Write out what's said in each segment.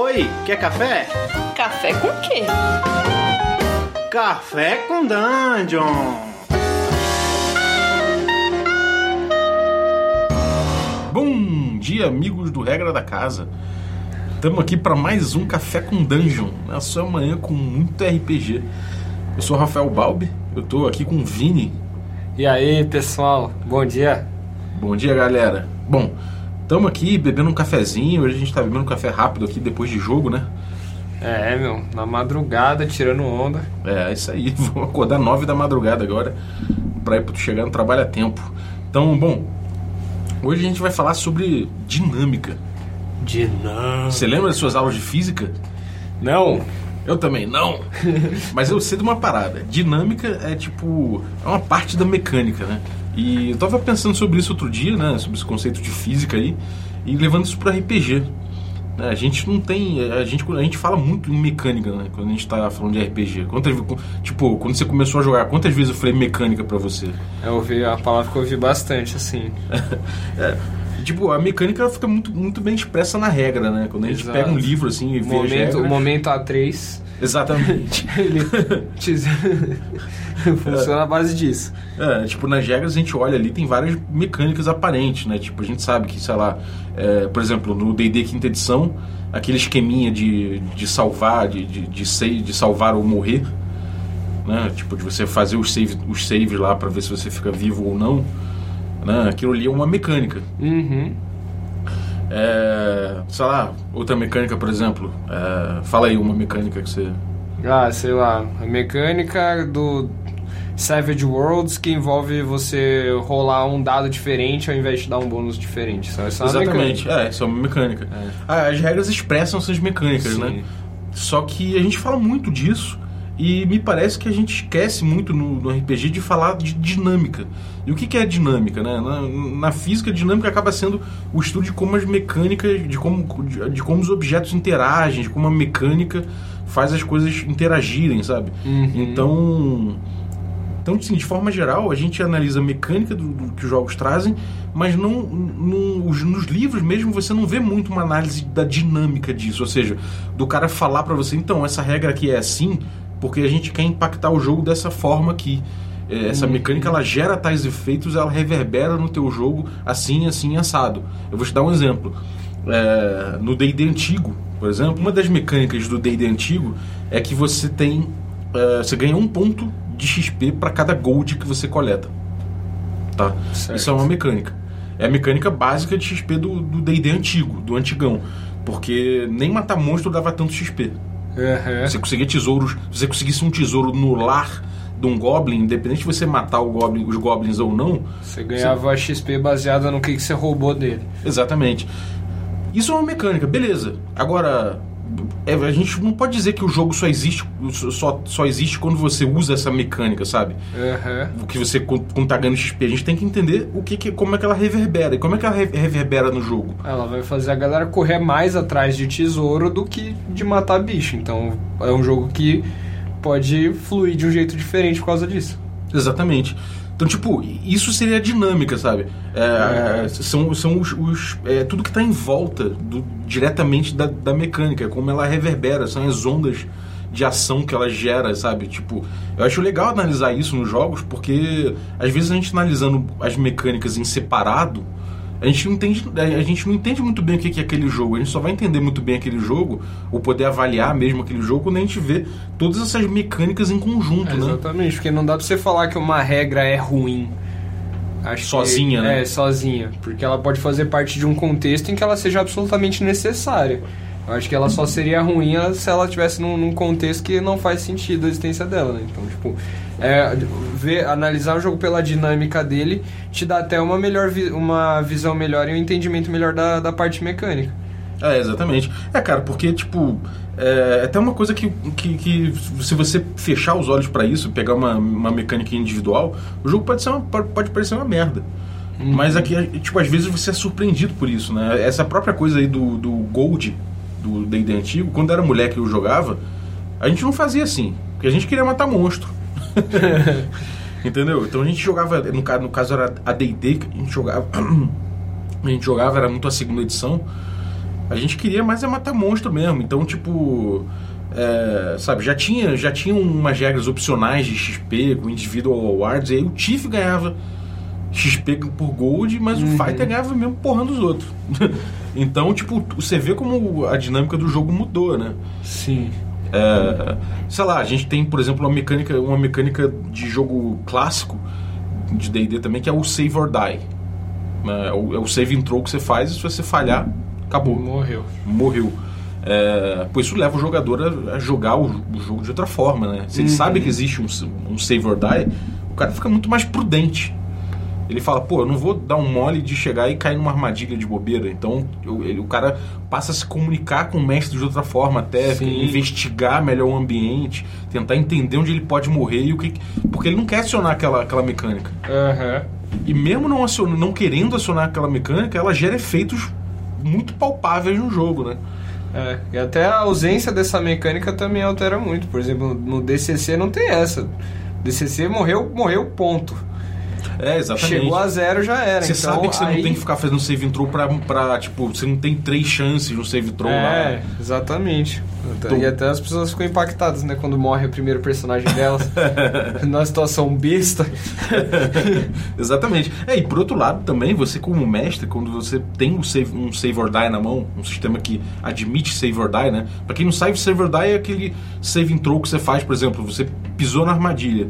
Oi, quer café? Café com quê? Café com Dungeon! Bom dia, amigos do Regra da Casa. Estamos aqui para mais um Café com Dungeon, na sua manhã com muito RPG. Eu sou o Rafael Balbi, eu estou aqui com o Vini. E aí, pessoal, bom dia. Bom dia, galera. Bom, estamos aqui bebendo um cafezinho, hoje a gente está bebendo um café rápido aqui depois de jogo, né? É, meu, na madrugada, tirando onda. É, é isso aí. Vou acordar nove da madrugada agora para ir chegar no trabalho a tempo. Então, bom, hoje a gente vai falar sobre dinâmica. Dinâmica. Você lembra das suas aulas de física? Não. Eu também não. Mas eu sei de uma parada. Dinâmica é tipo. É uma parte da mecânica, né? E eu tava pensando sobre isso outro dia, né? Sobre esse conceito de física aí. E levando isso para RPG. Né? A gente não tem. A gente, a gente fala muito em mecânica, né? Quando a gente tá falando de RPG. Quantas, tipo, quando você começou a jogar, quantas vezes eu falei mecânica para você? Eu ouvi a palavra que eu ouvi bastante, assim. é. Tipo, a mecânica fica muito, muito bem expressa na regra, né? Quando a gente Exato. pega um livro assim e vê Momento, o momento A3, Exatamente. ele funciona à base disso. É, tipo, nas regras a gente olha ali, tem várias mecânicas aparentes, né? Tipo, a gente sabe que, sei lá, é, por exemplo, no D&D quinta edição, aquele esqueminha de, de salvar, de, de, de, save, de salvar ou morrer, né? Tipo, de você fazer os, save, os saves lá pra ver se você fica vivo ou não, né? Aquilo ali é uma mecânica. Uhum. É, sei lá, outra mecânica, por exemplo, é, fala aí uma mecânica que você... Ah, sei lá, a mecânica do Savage Worlds que envolve você rolar um dado diferente ao invés de dar um bônus diferente. É só uma Exatamente, mecânica. é, isso é uma mecânica. É. Ah, as regras expressam essas mecânicas, Sim. né? Só que a gente fala muito disso e me parece que a gente esquece muito no, no RPG de falar de dinâmica. E o que, que é dinâmica, né? Na, na física, dinâmica acaba sendo o estudo de como as mecânicas, de como, de, de como os objetos interagem, de como a mecânica faz as coisas interagirem, sabe? Uhum. Então, então, assim, de forma geral, a gente analisa a mecânica do, do que os jogos trazem, mas não, não- os- nos livros mesmo você não vê muito uma análise da dinâmica disso, ou seja, do cara falar pra você, então, essa regra aqui é assim, porque a gente quer impactar o jogo dessa forma aqui. É, Essa mecânica ela gera tais efeitos, ela reverbera no teu jogo assim, assim, assado. Eu vou te dar um exemplo. É, no D&D antigo, por exemplo, uma das mecânicas do D&D antigo é que você tem, é, você ganha um ponto de XP para cada gold que você coleta. Tá? Certo. Isso é uma mecânica. É a mecânica básica de XP do do D&D antigo, do antigão. Porque nem matar monstro dava tanto XP. Uhum. Você conseguia tesouros, se você conseguisse um tesouro no lar de um goblin, independente de você matar o goblin, os goblins ou não, Você ganhava XP baseada no que, que você roubou dele. Exatamente. Isso é uma mecânica, beleza. Agora, é, a gente não pode dizer que o jogo só existe, só, só existe quando você usa essa mecânica, sabe? Uhum. O que você quando tá ganhando XP, a gente tem que entender o que, que como é que ela reverbera e como é que ela re- reverbera no jogo. Ela vai fazer a galera correr mais atrás de tesouro do que de matar bicho. Então é um jogo que pode fluir de um jeito diferente por causa disso. Exatamente. Então, tipo, isso seria a dinâmica, sabe? É, São, são os, os- é, tudo que está em volta do- diretamente da, da mecânica, como ela reverbera, são as ondas de ação que ela gera, sabe? Tipo, eu acho legal analisar isso nos jogos, porque às vezes a gente analisando as mecânicas em separado, a gente não entende, a gente não entende muito bem o que que é aquele jogo. A gente só vai entender muito bem aquele jogo, ou poder avaliar mesmo aquele jogo, quando a gente vê todas essas mecânicas em conjunto, né? Exatamente, porque não dá pra você falar que uma regra é ruim. Acho que- Sozinha, né? É, sozinha. Porque ela pode fazer parte de um contexto em que ela seja absolutamente necessária. Eu acho que ela só seria ruim se ela estivesse num, num contexto que não faz sentido a existência dela, né? Então, tipo, é, ver, analisar o jogo pela dinâmica dele te dá até uma, melhor vi- uma visão melhor e um entendimento melhor da, da parte mecânica. É, exatamente. É, cara, porque, tipo, é até uma coisa que, que, que se você fechar os olhos pra isso, pegar uma, uma mecânica individual, o jogo pode, ser uma, pode, parecer uma merda. Mas aqui, tipo, às vezes você é surpreendido por isso, né? Essa própria coisa aí do, do Gold, do D&D antigo, quando era moleque e eu jogava, a gente não fazia assim, porque a gente queria matar monstro. Entendeu? Então a gente jogava, no caso, no caso era a D&D que a gente jogava, a gente jogava, era muito a segunda edição, A gente queria mais é matar monstro mesmo. Então, tipo. é, sabe, já tinha, já tinha umas regras opcionais de XP com individual awards, e aí o Tiff ganhava XP por gold, mas o Fighter ganhava mesmo porrando os outros. então, tipo, você vê como a dinâmica do jogo mudou, né? Sim. É, sei lá, a gente tem, por exemplo, uma mecânica, uma mecânica de jogo clássico de D&D também, que é o save or die. É o, é o save and throw que você faz e se você falhar, acabou, Morreu. morreu. É, pois isso leva o jogador a, jogar o, o jogo de outra forma, né? Se ele sabe que existe um, um save or die, o cara fica muito mais prudente. Ele fala, pô, eu não vou dar um mole de chegar e cair numa armadilha de bobeira. Então eu- ele- o cara passa a se comunicar com o mestre de outra forma, até investigar melhor o ambiente, tentar entender onde ele pode morrer e o que. Porque ele não quer acionar aquela, aquela mecânica. Aham. E mesmo não, aciona- não querendo acionar aquela mecânica, ela gera efeitos muito palpáveis no jogo, né? É, e até a ausência dessa mecânica também altera muito. Por exemplo, no DCC não tem essa. DCC morreu, morreu, ponto. É, exatamente. Chegou a zero, já era. Você então, sabe que você aí... não tem que ficar fazendo save and throw pra, pra, tipo, você não tem três chances no save throw É, lá. exatamente. Então- E até as pessoas ficam impactadas, né? Quando morre o primeiro personagem delas. na situação besta. Exatamente. É, e por outro lado também, você como mestre, quando você tem um save, um save or die na mão, um sistema que admite save or die, né? Pra quem não sabe, save or die é aquele save and throw que você faz, por exemplo, você pisou na armadilha.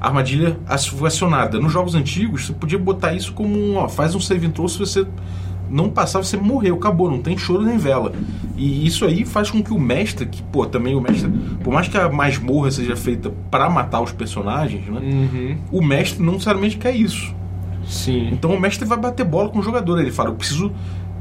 Armadilha acionada. Nos jogos antigos, você podia botar isso como um, ó, faz um save and throw se você não passar, você morreu, acabou, não tem choro nem vela. E isso aí faz com que o mestre, que, pô, também o mestre, por mais que a masmorra seja feita pra matar os personagens, né? Uhum. O mestre não necessariamente quer isso. Sim. Então o mestre vai bater bola com o jogador. Ele fala: Eu preciso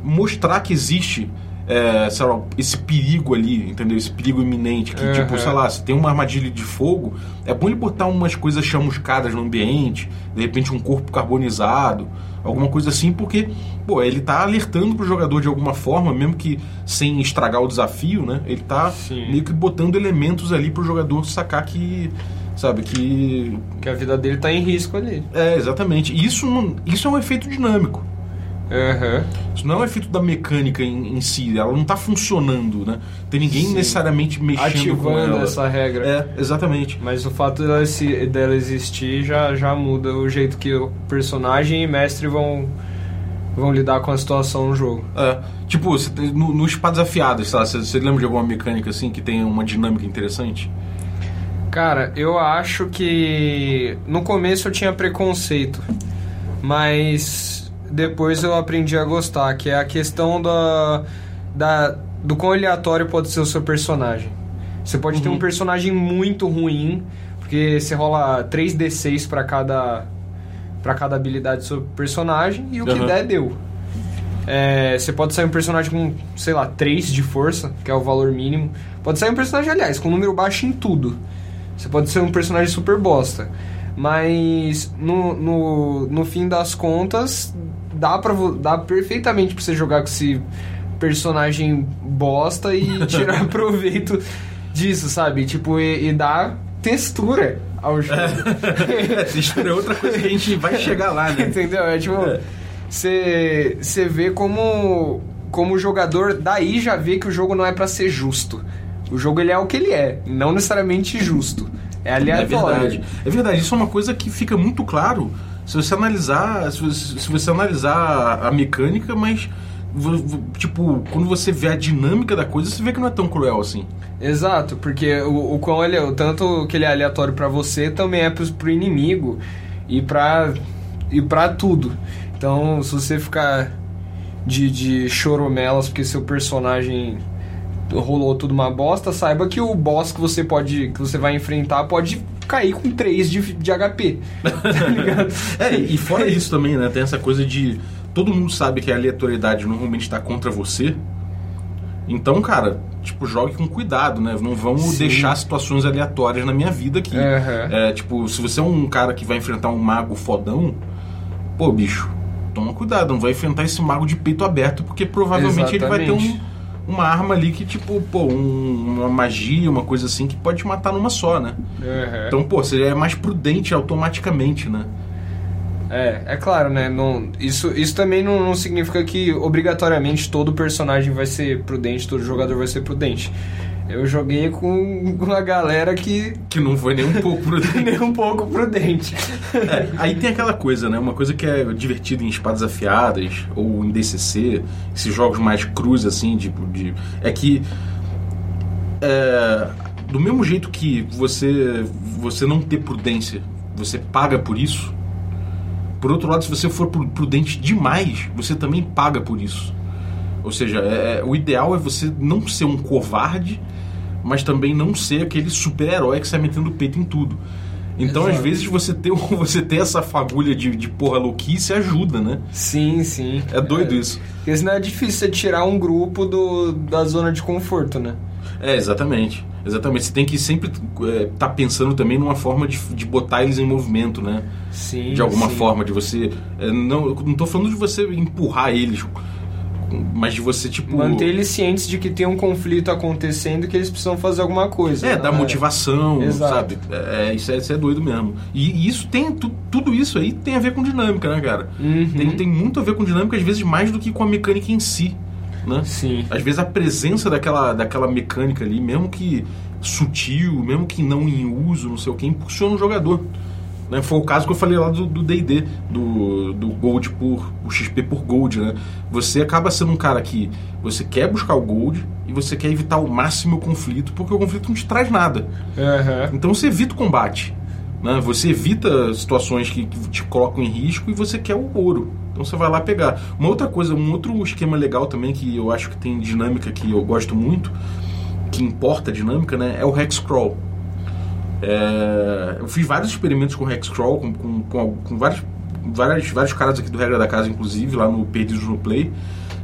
mostrar que existe é, sei lá, esse perigo ali, entendeu? Esse perigo iminente. Que, Aham. tipo, sei lá, se tem uma armadilha de fogo, é bom ele botar umas coisas chamuscadas no ambiente, de repente um corpo carbonizado, alguma coisa assim, porque, pô, ele tá alertando pro jogador de alguma forma, mesmo que sem estragar o desafio, né? Ele tá Sim. meio que botando elementos ali pro jogador sacar que. Sabe, que Que a vida dele tá em risco ali. é, exatamente. E Isso, isso é um efeito dinâmico. Aham. Isso não é um efeito da mecânica em, em si. Ela não está funcionando, né? Tem ninguém Sim. necessariamente mexendo com Ativando ela. essa regra. É, exatamente. Mas o fato dela, se- dela existir já, já muda o jeito que o personagem e mestre vão, vão lidar com a situação no jogo. É. Tipo, você tem- no, no Espadas Afiadas? Você, você lembra de alguma mecânica assim que tenha uma dinâmica interessante? Cara, eu acho que no começo eu tinha preconceito, mas depois eu aprendi a gostar, que é a questão da, da do quão aleatório pode ser o seu personagem. Você pode ter um personagem muito ruim, porque você rola 3d6 pra cada para cada habilidade do seu personagem e o que Aham. der deu. É, você pode sair um personagem com, sei lá, 3 de força, que é o valor mínimo. Pode sair um personagem, aliás, com número baixo em tudo. Você pode ser um personagem super bosta. Mas no, no, no fim das contas, dá, vo- dá perfeitamente pra você jogar com esse personagem bosta e tirar proveito disso, sabe? Tipo, e, e dar textura ao jogo. É, textura é outra coisa que a gente vai chegar lá, né? Entendeu? É tipo, É. você você vê como como o jogador daí já vê que o jogo não é pra ser justo. O jogo ele é o que ele é, não necessariamente justo. É É aleatório. verdade. É verdade. Isso é uma coisa que fica muito claro se você analisar, se você, se você analisar a mecânica, mas tipo, quando você vê a dinâmica da coisa, você vê que não é tão cruel assim. Exato, porque o, o quão ele é, o tanto que ele é aleatório pra você também é pro, pro inimigo e pra e para tudo. Então, se você ficar de, de choromelas porque seu personagem rolou tudo uma bosta, saiba que o boss que você pode que você vai enfrentar pode cair com 3 de, de HP. tá ligado? É, e fora isso também, né? Tem essa coisa de. Todo mundo sabe que a aleatoriedade normalmente está contra você. Então, cara, tipo, jogue com cuidado, né? Não vamos Sim. deixar situações aleatórias na minha vida aqui. Aham. É, tipo, se você é um cara que vai enfrentar um mago fodão, pô, bicho, toma cuidado, não vai enfrentar esse mago de peito aberto, porque provavelmente ele vai ter um, Exatamente. Uma arma ali que, tipo, pô, um- uma magia, uma coisa assim, que pode te matar numa só, né? Aham. Então, pô, você é mais prudente automaticamente, né? É, é claro, né? Não, isso, isso também não, não significa que obrigatoriamente todo personagem vai ser prudente, todo jogador vai ser prudente. Eu joguei com uma galera que. Que não foi nem um pouco prudente. nem um pouco prudente. É, aí tem aquela coisa, né? Uma coisa que é divertida em espadas afiadas ou em DCC, esses jogos mais crus, assim, tipo, de. É que. É, do mesmo jeito que você, você não ter prudência, você paga por isso. Por outro lado, se você for prudente demais, você também paga por isso. Ou seja, é, o ideal é você não ser um covarde, mas também não ser aquele super-herói que sai metendo o peito em tudo. Então, Exato. às vezes, você ter, você ter essa fagulha de, de porra louquice ajuda, né? Sim, sim. É doido é, isso. Porque senão é difícil você tirar um grupo do, da zona de conforto, né? É, exatamente. Exatamente. Você tem que sempre estar é, tá pensando também numa forma de, de botar eles em movimento, né? Sim. De alguma sim. forma, de você. É, não, não tô falando de você empurrar eles mas de você, tipo. Manter eles cientes de que tem um conflito acontecendo e que eles precisam fazer alguma coisa. É, dar motivação, Exato. sabe? É, isso, é, isso é doido mesmo. E, e isso tem. Tu, tudo isso aí tem a ver com dinâmica, né, cara? Uhum. Tem, tem muito a ver com dinâmica, às vezes mais do que com a mecânica em si. Né? Sim. Às vezes a presença daquela, daquela mecânica ali, mesmo que sutil, mesmo que não em uso, não sei o que, impulsiona o jogador. Né? Foi o caso que eu falei lá do D&D, do, do, do, Gold por... o XP por Gold, né? Você acaba sendo um cara que você quer buscar o Gold e você quer evitar o máximo o conflito, porque o conflito não te traz nada. Uhum. Então você evita o combate. Né? Você evita situações que, que te colocam em risco e você quer o ouro. Então você vai lá pegar. Uma outra coisa, um outro esquema legal também que eu acho que tem dinâmica que eu gosto muito, que importa a dinâmica, né? É o Hexcrawl. É, eu fiz vários experimentos com Hexcrawl, com, com, com, com vários, vários, vários caras aqui do Regra da Casa, inclusive, lá no Perdidos no Play,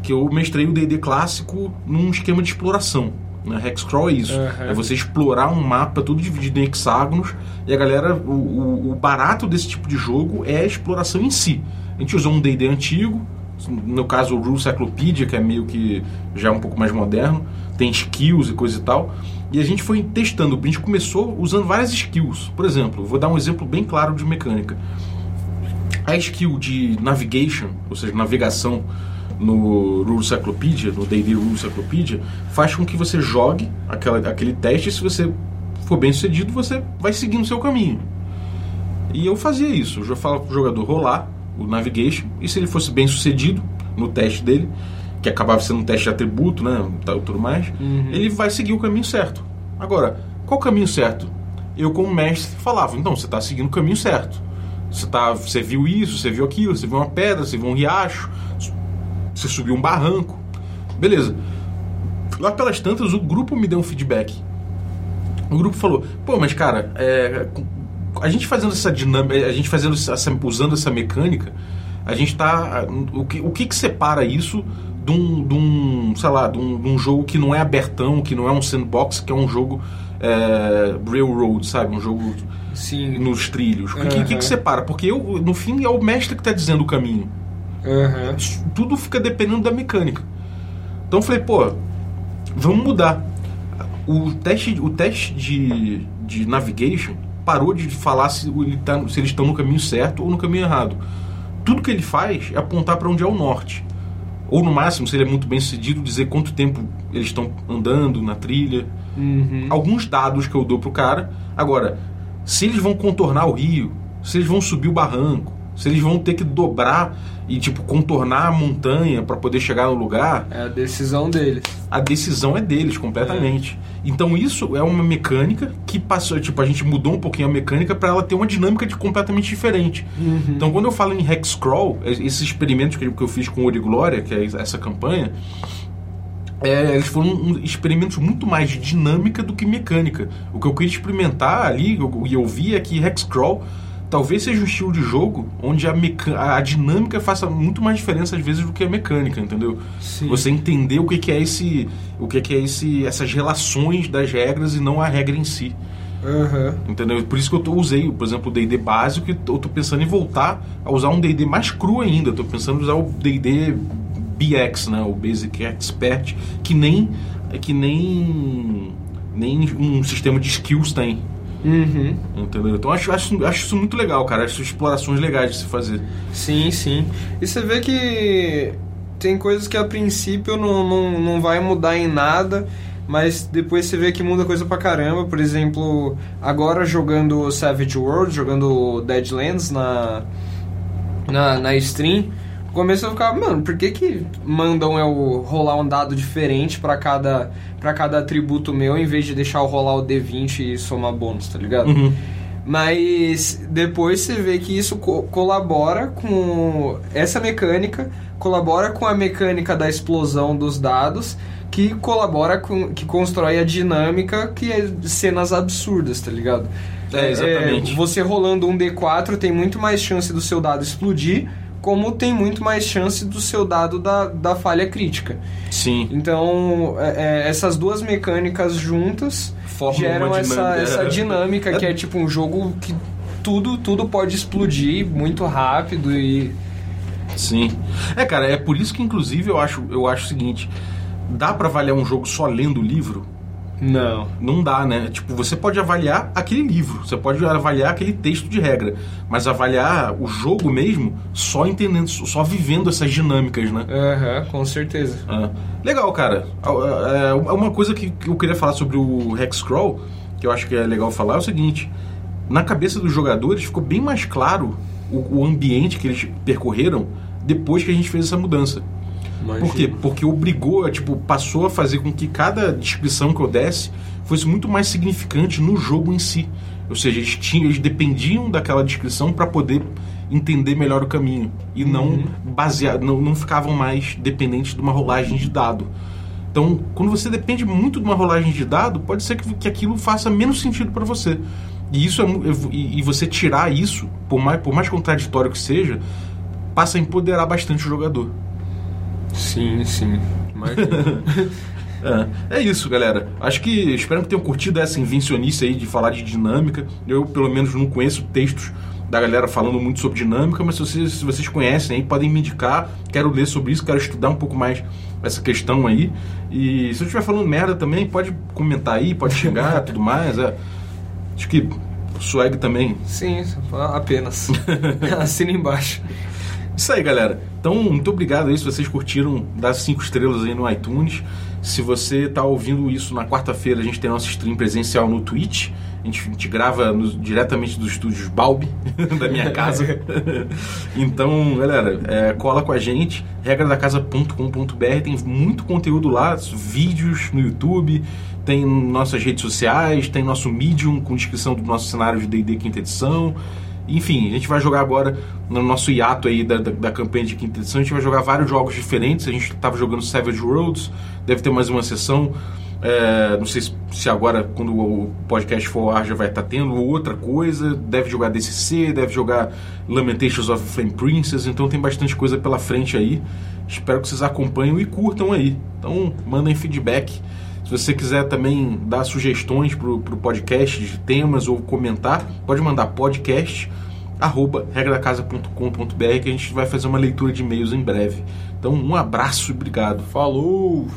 que eu mestrei o D&D clássico num esquema de exploração. Né? Hexcrawl é isso. Uhum. É você explorar um mapa tudo dividido em hexágonos e a galera, o, o, o barato desse tipo de jogo é a exploração em si. A gente usou um D&D antigo, no caso o Rule Cyclopedia, que é meio que já um pouco mais moderno, tem skills e coisa e tal. E a gente foi testando. A gente começou usando várias skills. Por exemplo, vou dar um exemplo bem claro de mecânica. A skill de navigation, ou seja, navegação no Rule Cyclopedia, no D&D Rule Cyclopedia, faz com que você jogue aquela, aquele teste e se você for bem sucedido, você vai seguindo o seu caminho. E eu fazia isso. Eu falava para o jogador rolar o navigation e se ele fosse bem sucedido no teste dele, que acabava sendo um teste de atributo, né, tudo mais, uhum. ele vai seguir o caminho certo. Agora, qual o caminho certo? Eu, como mestre, falava, então, você está seguindo o caminho certo. Você, tá, você viu isso, você viu aquilo, você viu uma pedra, você viu um riacho, você subiu um barranco. Beleza. Lá pelas tantas, o grupo me deu um feedback. O grupo falou, pô, mas cara, é, a gente fazendo essa dinâmica, a gente fazendo essa, usando essa mecânica, a gente está o que, o que, que separa isso de um, de um sei lá, de um, de um, jogo que não é abertão, que não é um sandbox, que é um jogo é, railroad, sabe? Um jogo Sim. nos trilhos. O que, que, que, separa? Porque eu, no fim é o mestre que está dizendo o caminho. Uhum. Tudo fica dependendo da mecânica. Então eu falei, pô, vamos mudar. O teste, o teste de, de navigation parou de falar se, ele tá, se eles estão no caminho certo ou no caminho errado. Tudo que ele faz é apontar para onde é o norte. Ou no máximo, se ele é muito bem sucedido, dizer quanto tempo eles estão andando na trilha. Uhum. Alguns dados que eu dou pro cara. Agora, se eles vão contornar o rio, se eles vão subir o barranco, se eles vão ter que dobrar e tipo contornar a montanha para poder chegar no lugar. É a decisão deles. A decisão é deles completamente. É. Então isso é uma mecânica que passou, tipo a gente mudou um pouquinho a mecânica para ela ter uma dinâmica de completamente diferente. Uhum. Então quando eu falo em Hexcrawl, esses experimentos que eu fiz com o Glória, que é essa campanha, é, eles foram um, experimentos muito mais de dinâmica do que mecânica. O que eu queria experimentar ali e eu, eu vi é que Hexcrawl talvez seja um estilo de jogo onde a, a, dinâmica faça muito mais diferença às vezes do que a mecânica, entendeu? Sim. Você entender o que, que é esse, o que, que é esse, essas relações das regras e não a regra em si. Uhum. Entendeu? Por isso que eu tô, usei, por exemplo, o D&D básico e eu tô pensando em voltar a usar um D&D mais cru ainda. Eu tô pensando em usar o D&D BX, né? O Basic Expert, que nem que nem nem um sistema de skills tem Uhum. Entendeu? Então acho, acho, acho isso muito legal, cara. Acho explorações legais de se fazer. Sim, sim. E você vê que tem coisas que a princípio não, não, não vai mudar em nada, mas depois você vê que muda coisa pra caramba. Por exemplo, agora jogando Savage World, jogando Deadlands na, na, na stream, começo eu ficava, mano, por que que mandam eu rolar um dado diferente pra cada, pra cada atributo meu, em vez de deixar eu rolar o D20 e somar bônus, tá ligado? Uhum. Mas depois você vê que isso co- colabora com essa mecânica, colabora com a mecânica da explosão dos dados, que colabora com. que constrói a dinâmica que é cenas absurdas, tá ligado? É, exatamente. você rolando um D4 tem muito mais chance do seu dado explodir, como tem muito mais chance do seu dado da, da falha crítica. Sim. Então, é, é, essas duas mecânicas juntas Formam geram essa, dinâmica. essa dinâmica que é tipo um jogo que tudo, tudo pode explodir muito rápido e. Sim. É, cara, é por isso que, inclusive, eu acho, eu acho o seguinte: dá pra avaliar um jogo só lendo o livro? Não. Não dá, né? Tipo, você pode avaliar aquele livro, você pode avaliar aquele texto de regra, mas avaliar o jogo mesmo só entendendo, só vivendo essas dinâmicas, né? Aham, com certeza. Ah, legal, cara. É, é, uma coisa que eu queria falar sobre o Hexcrawl, que eu acho que é legal falar, é o seguinte: na cabeça dos jogadores ficou bem mais claro o ambiente que eles percorreram depois que a gente fez essa mudança. Por quê? Porque obrigou, tipo, passou a fazer com que cada descrição que eu desse fosse muito mais significante no jogo em si. Ou seja, eles, tinham, eles dependiam daquela descrição para poder entender melhor o caminho e não basear, não, não ficavam mais dependentes de uma rolagem de dado. Então, quando você depende muito de uma rolagem de dado, pode ser que, que aquilo faça menos sentido para você. E isso é, e, e você tirar isso, por mais, por mais contraditório que seja, passa a empoderar bastante o jogador. Sim, sim. Imagina. É, é isso, galera. Acho que espero que tenham curtido essa invencionice aí de falar de dinâmica. Eu, pelo menos, não conheço textos da galera falando muito sobre dinâmica, mas se vocês, se vocês conhecem aí, podem me indicar. Quero ler sobre isso, quero estudar um pouco mais essa questão aí. E se eu estiver falando merda também, pode comentar aí, pode xingar tudo mais. É. Acho que swag também sim, apenas. Assina embaixo. Isso aí, galera. Então, muito obrigado aí se vocês curtiram das cinco estrelas aí no iTunes. Se você tá ouvindo isso na quarta-feira, a gente tem nosso stream presencial no Twitch. A gente, a gente grava no- diretamente dos estúdios Balbi, da minha casa. então, galera, é, cola com a gente. regradacasa.com.br tem muito conteúdo lá, vídeos no YouTube, tem nossas redes sociais, tem nosso Medium com descrição do nosso cenário de D&D quinta edição. Enfim, a gente vai jogar agora no nosso hiato aí da, da, da campanha de quinta edição. A gente vai jogar vários jogos diferentes. A gente estava jogando Savage Worlds, deve ter mais uma sessão. É, não sei se, agora, quando o podcast for ar, já vai estar tendo outra coisa. Deve jogar DCC, deve jogar Lamentations of Flame Princess. Então tem bastante coisa pela frente aí. Espero que vocês acompanhem e curtam aí. Então mandem feedback. Se você quiser também dar sugestões para o podcast de temas ou comentar, pode mandar podcast arroba regradacasa.com.br que a gente vai fazer uma leitura de e-mails em breve. Então, um abraço e obrigado. Falou!